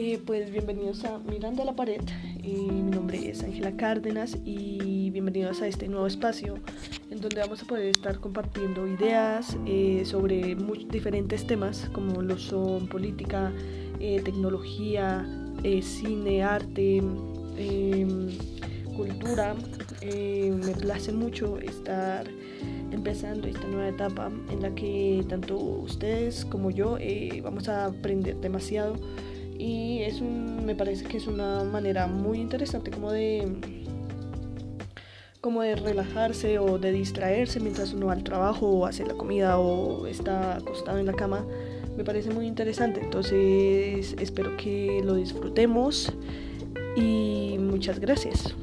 bienvenidos a Mirando a la Pared. mi nombre es Ángela Cárdenas y bienvenidos a este nuevo espacio en donde vamos a poder estar compartiendo ideas eh, sobre diferentes temas como lo son política, eh, tecnología, eh, cine, arte, em, cultura. me place mucho estar empezando esta nueva etapa en la que tanto ustedes como yo vamos a aprender demasiado y es un, me parece que es una manera muy interesante como de como de relajarse o de distraerse mientras uno va al trabajo o hace la comida o está acostado en la cama. Me parece muy interesante, entonces espero que lo disfrutemos y muchas gracias.